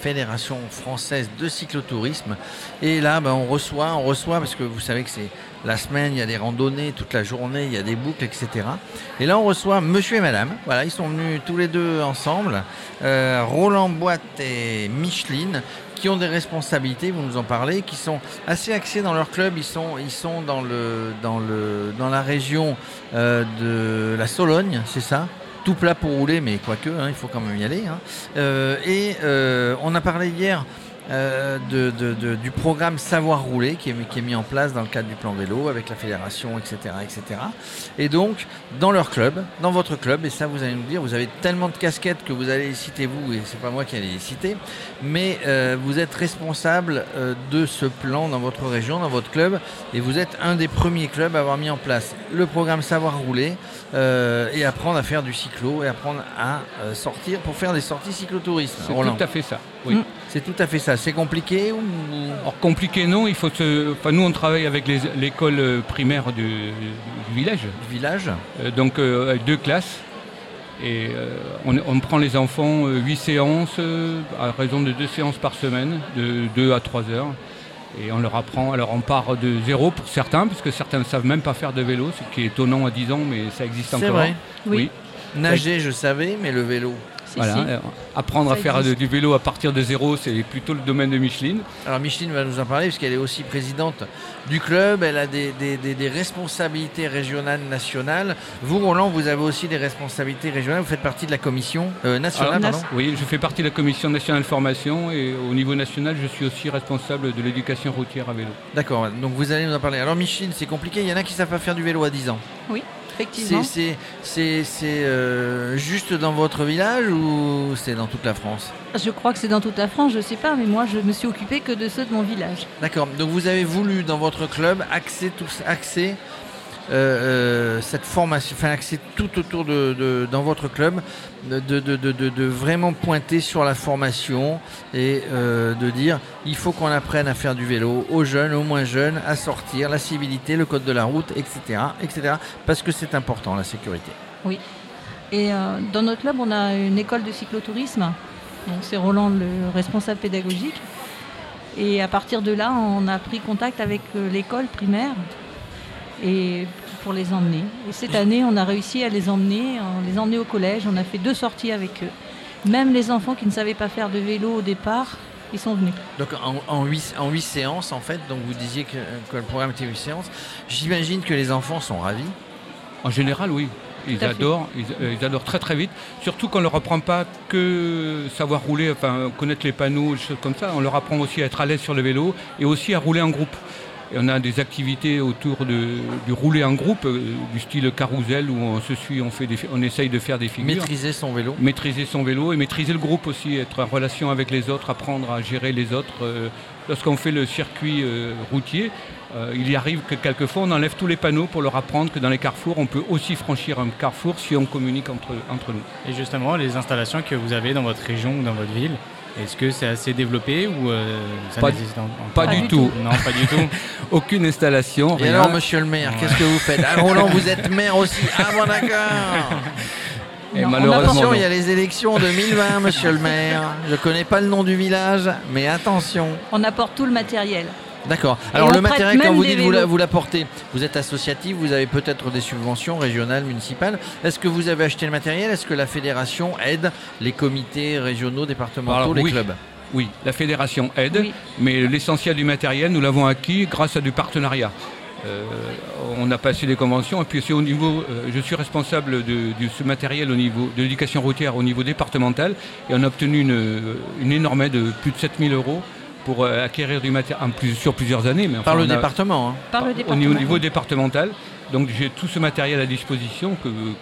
Fédération française de cyclotourisme. Et là, ben, on reçoit, on reçoit, parce que vous savez que c'est la semaine, il y a des randonnées, toute la journée, il y a des boucles, etc. Et là, on reçoit monsieur et madame. Voilà, ils sont venus tous les deux ensemble. Euh, Roland Boite et Micheline, qui ont des responsabilités, vous nous en parlez, qui sont assez axés dans leur club. Ils sont, dans la région euh, de la Sologne, c'est ça? Tout plat pour rouler, mais quoique, hein, il faut quand même y aller. hein. Euh, et euh, on a parlé hier euh, de- de- de- du programme Savoir rouler qui est, mis- qui est mis en place dans le cadre du plan vélo avec la fédération, etc., etc. Et donc, dans leur club, dans votre club, et ça vous allez nous dire, vous avez tellement de casquettes que vous allez les citer vous, et c'est pas moi qui allez les citer, mais euh, vous êtes responsable euh, de ce plan dans votre région, dans votre club, et vous êtes un des premiers clubs à avoir mis en place le programme Savoir rouler euh, et apprendre à faire du cyclo et apprendre à euh, sortir pour faire des sorties cyclotourisme. C'est tout à fait ça. Oui. Mm. C'est tout à fait ça. C'est compliqué ou Alors compliqué non, il faut se. Enfin, nous on travaille avec les- l'école primaire du, du village, du village Euh, donc euh, avec deux classes. Et euh, on, on prend les enfants euh, huit séances euh, à raison de deux séances par semaine, de 2 à 3 heures. Et on leur apprend, alors on part de zéro pour certains, puisque certains ne savent même pas faire de vélo, ce qui est étonnant à 10 ans, mais ça existe C'est encore. vrai. Oui. Nager, je savais, mais le vélo. Si, Voilà. si. Euh, Apprendre à faire du vélo à partir de zéro, c'est plutôt le domaine de Micheline. Alors Micheline va nous en parler puisqu'elle est aussi présidente du club. Elle a des, des- des- des responsabilités régionales, nationales. Vous, Roland, vous avez aussi des responsabilités régionales. Vous faites partie de la commission euh, nationale. Alors, pardon. Oui, je fais partie de la commission nationale de formation et au niveau national, je suis aussi responsable de l'éducation routière à vélo. D'accord. Donc vous allez nous en parler. Alors Micheline, c'est compliqué. Il y en a qui savent pas faire du vélo à 10 ans. Effectivement. C'est euh, juste dans votre village ou c'est dans toute la France? Je crois que c'est dans toute la France, je sais pas, mais moi je me suis occupée que de ceux de mon village. D'accord. Donc vous avez voulu dans votre club axer tout, axer euh, euh, cette formation, enfin axer tout autour de, dans votre club, de, vraiment pointer sur la formation et euh, de dire il faut qu'on apprenne à faire du vélo aux jeunes, aux moins jeunes, à sortir, la civilité, le code de la route, etc., etc. Parce que c'est important la sécurité. Et euh, dans notre club, on a une école de cyclotourisme. C'est Roland le responsable pédagogique. Et à partir de là, on a pris contact avec l'école primaire et pour les emmener. Et cette année, on a réussi à les emmener, à les emmener au collège. On a fait deux sorties avec eux. Même les enfants qui ne savaient pas faire de vélo au départ, ils sont venus. Donc en, en, huit, en huit séances en fait, donc vous disiez que, que le programme était 8 séances. J'imagine que les enfants sont ravis. En général, oui. Ils adorent, ils, euh, ils adorent très très vite. Surtout qu'on leur apprend pas que savoir rouler, enfin connaître les panneaux, des choses comme ça. On leur apprend aussi à être à l'aise sur le vélo et aussi à rouler en groupe. Et on a des activités autour de, du rouler en groupe, euh, du style carrousel où on se suit, on fait des, on essaye de faire des figures. Maîtriser son vélo. maîtriser son vélo et maîtriser le groupe aussi, être en relation avec les autres, apprendre à gérer les autres. Euh, Lorsqu'on fait le circuit euh, routier, il y arrive que quelquefois on enlève tous les panneaux pour leur apprendre que dans les carrefours, on peut aussi franchir un carrefour si on communique entre, entre nous. Et justement, les installations que vous avez dans votre région ou dans votre ville, est-ce que c'est assez développé ou euh, ça Pas- en- Pas, encore- du tout. Non, pas du tout. Aucune installation. Et alors, monsieur le maire, qu'est-ce que vous faites Ah, Roland, vous êtes maire aussi. Ah, bon, d'accord. Et Non, malheureusement, Attention, non. il y a les élections 2020, monsieur le maire. Je connais pas le nom du village, mais attention. On apporte tout le matériel. D'accord. Alors, le matériel, quand vous dites vous la- vélos. vous l'apportez, vous êtes associatif, vous avez peut-être des subventions régionales, municipales. Est-ce que vous avez acheté le matériel? Est-ce que la fédération aide les comités régionaux, départementaux, Alors, les oui. clubs? Oui, la fédération aide, Oui. mais l'essentiel du matériel, nous l'avons acquis grâce à du partenariat. Euh, on a passé des conventions et puis c'est au niveau, euh, je suis responsable de, de ce matériel au niveau de l'éducation routière au niveau départemental et on a obtenu une, une énorme aide de plus de 7000 euros pour euh, acquérir du matériel en plus, sur plusieurs années. Mais enfin, Par le on a- département. hein. Par le au département. niveau, au niveau départemental. Donc j'ai tout ce matériel à disposition que euh,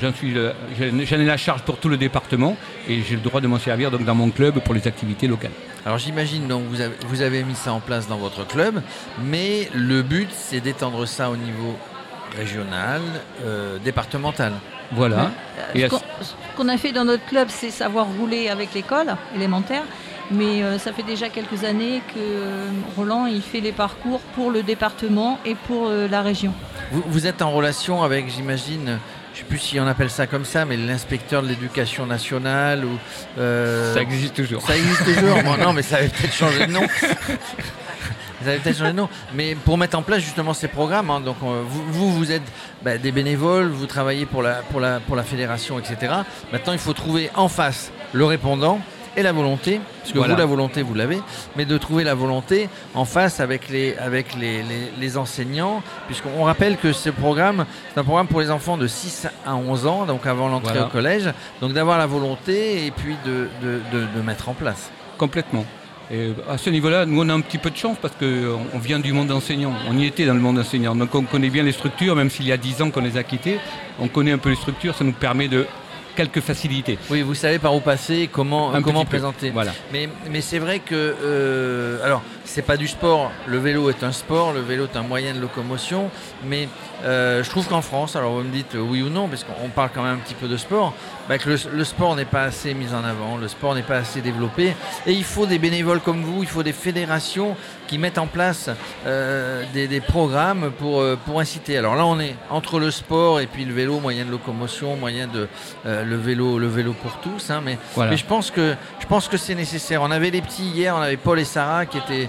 j'en suis, ai la charge pour tout le département et j'ai le droit de m'en servir donc dans mon club pour les activités locales. Alors j'imagine donc vous avez, vous avez mis ça en place dans votre club, mais le but c'est d'étendre ça au niveau régional, euh, départemental. Voilà. Euh, Et ce à- qu'on- ce qu'on a fait dans notre club, c'est savoir rouler avec l'école élémentaire. Mais euh, ça fait déjà quelques années que euh, Roland il fait les parcours pour le département et pour euh, la région. Vous, vous êtes en relation avec, j'imagine, je sais plus si on appelle ça comme ça, mais l'inspecteur de l'éducation nationale ou euh, Ça existe toujours. Ça existe toujours. Bon, non, mais ça avait peut-être changé de nom. Ça avait peut-être changé de nom. Mais pour mettre en place justement ces programmes, hein, donc euh, vous, vous, vous êtes bah, des bénévoles, vous travaillez pour la, pour, la, pour la fédération, etc. Maintenant, il faut trouver en face le répondant et la volonté, parce que Voilà. vous, la volonté, vous l'avez, mais de trouver la volonté en face avec les, avec les, les, les enseignants, puisqu'on rappelle que ce programme, c'est un programme pour les enfants de 6 à 11 ans, donc avant l'entrée Voilà. au collège, donc d'avoir la volonté et puis de, de, de, de mettre en place. Complètement. Et à ce niveau-là, nous on a un petit peu de chance parce qu'on on vient du monde enseignant. On y était dans le monde enseignant. Donc on connaît bien les structures, même s'il y a 10 ans qu'on les a quittées. On connaît un peu les structures, ça nous permet de quelques facilités. Oui, vous savez par où passer, comment, Un comment peu. présenter. Voilà. Mais, mais c'est vrai que, euh, alors, c'est pas du sport. Le vélo est un sport, le vélo est un moyen de locomotion. Mais euh, je trouve qu'en France, alors vous me dites oui ou non, parce qu'on parle quand même un petit peu de sport, bah, que le, le sport n'est pas assez mis en avant, le sport n'est pas assez développé. Et il faut des bénévoles comme vous, il faut des fédérations qui mettent en place euh, des, des programmes pour, euh, pour inciter. Alors là, on est entre le sport et puis le vélo, moyen de locomotion, moyen de euh, le vélo, le vélo pour tous. hein, mais Voilà. mais je pense que je pense que c'est nécessaire. On avait les petits hier, on avait Paul et Sarah qui étaient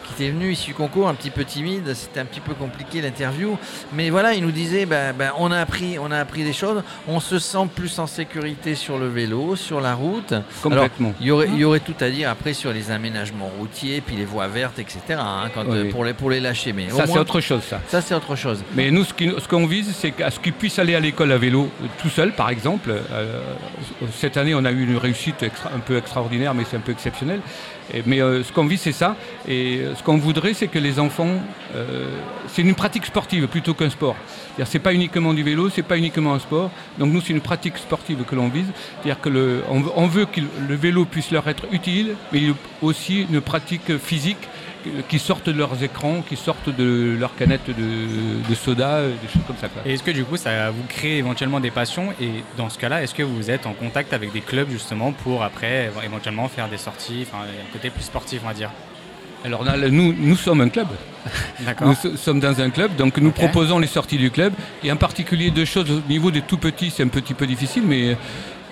qui étaient venus ici au concours, un petit peu timides, c'était un petit peu compliqué l'interview, mais voilà, ils nous disaient ben, ben, on a appris on a appris des choses, on se sent plus en sécurité sur le vélo, sur la route. Alors, Complètement. il y aurait il y aurait tout à dire après sur les aménagements routiers, puis les voies vertes, etc. hein, quand, Oui. euh, pour les pour les lâcher, mais ça, c'est autre chose, ça. ça c'est autre chose. Mais nous, ce qui- ce qu'on vise, c'est qu'à ce qu'ils puissent aller à l'école à vélo euh, tout seul, par exemple. Euh, cette année, on a eu une réussite extra- un peu extraordinaire, mais c'est un peu exceptionnel. Et- mais euh, ce qu'on vise, c'est ça. Et ce qu'on voudrait, c'est que les enfants, euh, c'est une pratique sportive plutôt qu'un sport. C'est pas uniquement du vélo, c'est pas uniquement un sport. Donc nous, c'est une pratique sportive que l'on vise. C'est-à-dire le, on, veut- que le vélo puisse leur être utile, mais aussi une pratique physique qui sortent de leurs écrans, qui sortent de leurs canettes de, soda, des choses comme ça. Et est-ce que du coup ça vous crée éventuellement des passions? Et dans ce cas-là, est-ce que vous êtes en contact avec des clubs justement pour après éventuellement faire des sorties, enfin un côté plus sportif on va dire Alors là, nous, nous sommes un club. Nous so- sommes dans un club, donc nous proposons les sorties du club. Et en particulier deux choses au niveau des tout petits, c'est un petit peu difficile, mais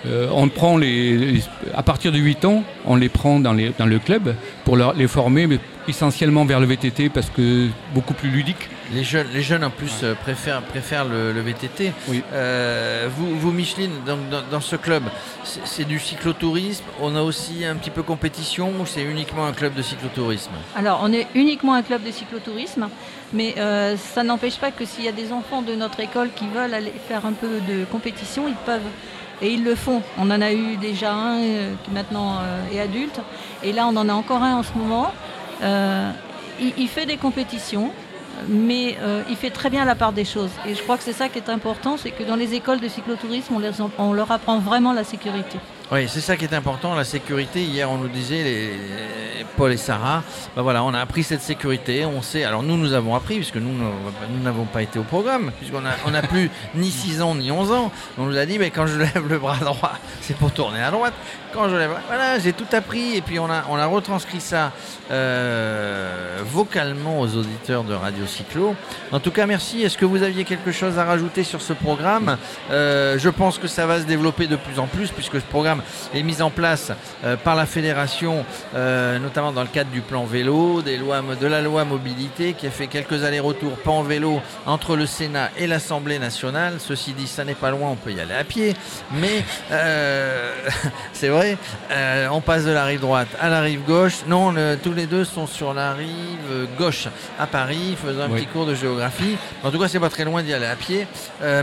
euh, on prend les, les- à partir de 8 ans, on les prend dans, les, dans le club pour leur- les former, mais essentiellement vers le VTT parce que beaucoup plus ludique. Les jeunes, les jeunes en plus préfèrent, préfèrent le, le VTT. Oui. Euh, vous, vous, Micheline, donc, dans, dans ce club, c'est c'est du cyclotourisme. On a aussi un petit peu compétition ou c'est uniquement un club de cyclotourisme? Alors, on est uniquement un club de cyclotourisme, mais euh, ça n'empêche pas que s'il y a des enfants de notre école qui veulent aller faire un peu de compétition, ils peuvent. Et ils le font. On en a eu déjà un euh, qui maintenant euh, est adulte. Et là, on en a encore un en ce moment. Euh, il, il fait des compétitions, mais euh, il fait très bien la part des choses. Et je crois que c'est ça qui est important, c'est que dans les écoles de cyclotourisme, on, leur apprend vraiment la sécurité. Oui, c'est ça qui est important, la sécurité. Hier, on nous disait, les, Paul et Sarah, ben voilà, on a appris cette sécurité. On sait. Alors nous, nous avons appris puisque nous, nous n'avons pas été au programme, puisqu'on a, on n'a plus ni 6 ans ni 11 ans. On nous a dit, mais quand je lève le bras droit, c'est pour tourner à droite. Quand je lève, voilà, j'ai tout appris. Et puis on a, on a retranscrit ça euh, vocalement aux auditeurs de Radio Cyclo. En tout cas, merci. Est-ce que vous aviez quelque chose à rajouter sur ce programme? Euh, Je pense que ça va se développer de plus en plus puisque ce programme est mis en place euh, par la fédération, euh, notamment dans le cadre du plan vélo, des lois, de la loi mobilité, qui a fait quelques allers-retours pas en vélo entre le Sénat et l'Assemblée nationale. Ceci dit, ça n'est pas loin, on peut y aller à pied, mais euh, c'est vrai, on passe de la rive droite à la rive gauche. Non, le- tous les deux sont sur la rive gauche à Paris, faisant un petit cours de géographie. En tout cas, c'est pas très loin d'y aller à pied.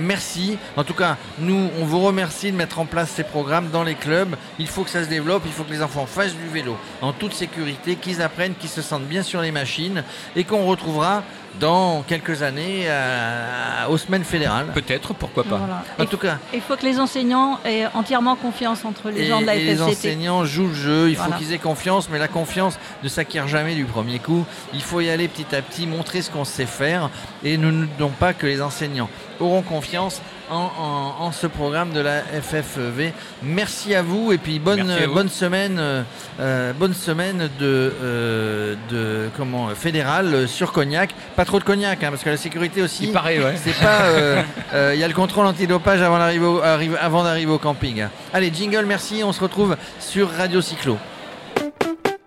Merci. En tout cas, nous, on vous remercie de mettre en place ces programmes dans les clubs. Il faut que ça se développe. Il faut que les enfants fassent du vélo en toute sécurité, qu'ils apprennent, qu'ils se sentent bien sur les machines et qu'on retrouvera dans quelques années à- aux semaines fédérales. Peut-être, pourquoi pas. Voilà. En Et tout cas, Il faut que les enseignants aient entièrement confiance entre les et, gens de la et les FFCT. enseignants jouent le jeu, il faut qu'ils aient confiance, mais la confiance ne s'acquiert jamais du premier coup. Il faut y aller petit à petit, montrer ce qu'on sait faire, et nous ne demandons pas que les enseignants auront confiance en, ce programme de la FFV. Merci à vous et puis bonne, bonne semaine, euh, bonne semaine de, euh, de comment fédéral sur Cognac. Pas trop de Cognac hein, parce que la sécurité aussi. Il paraît, ouais. C'est pas. Euh, il y a le contrôle antidopage avant d'arriver avant d'arriver au camping. Allez, jingle, merci. On se retrouve sur Radio Cyclo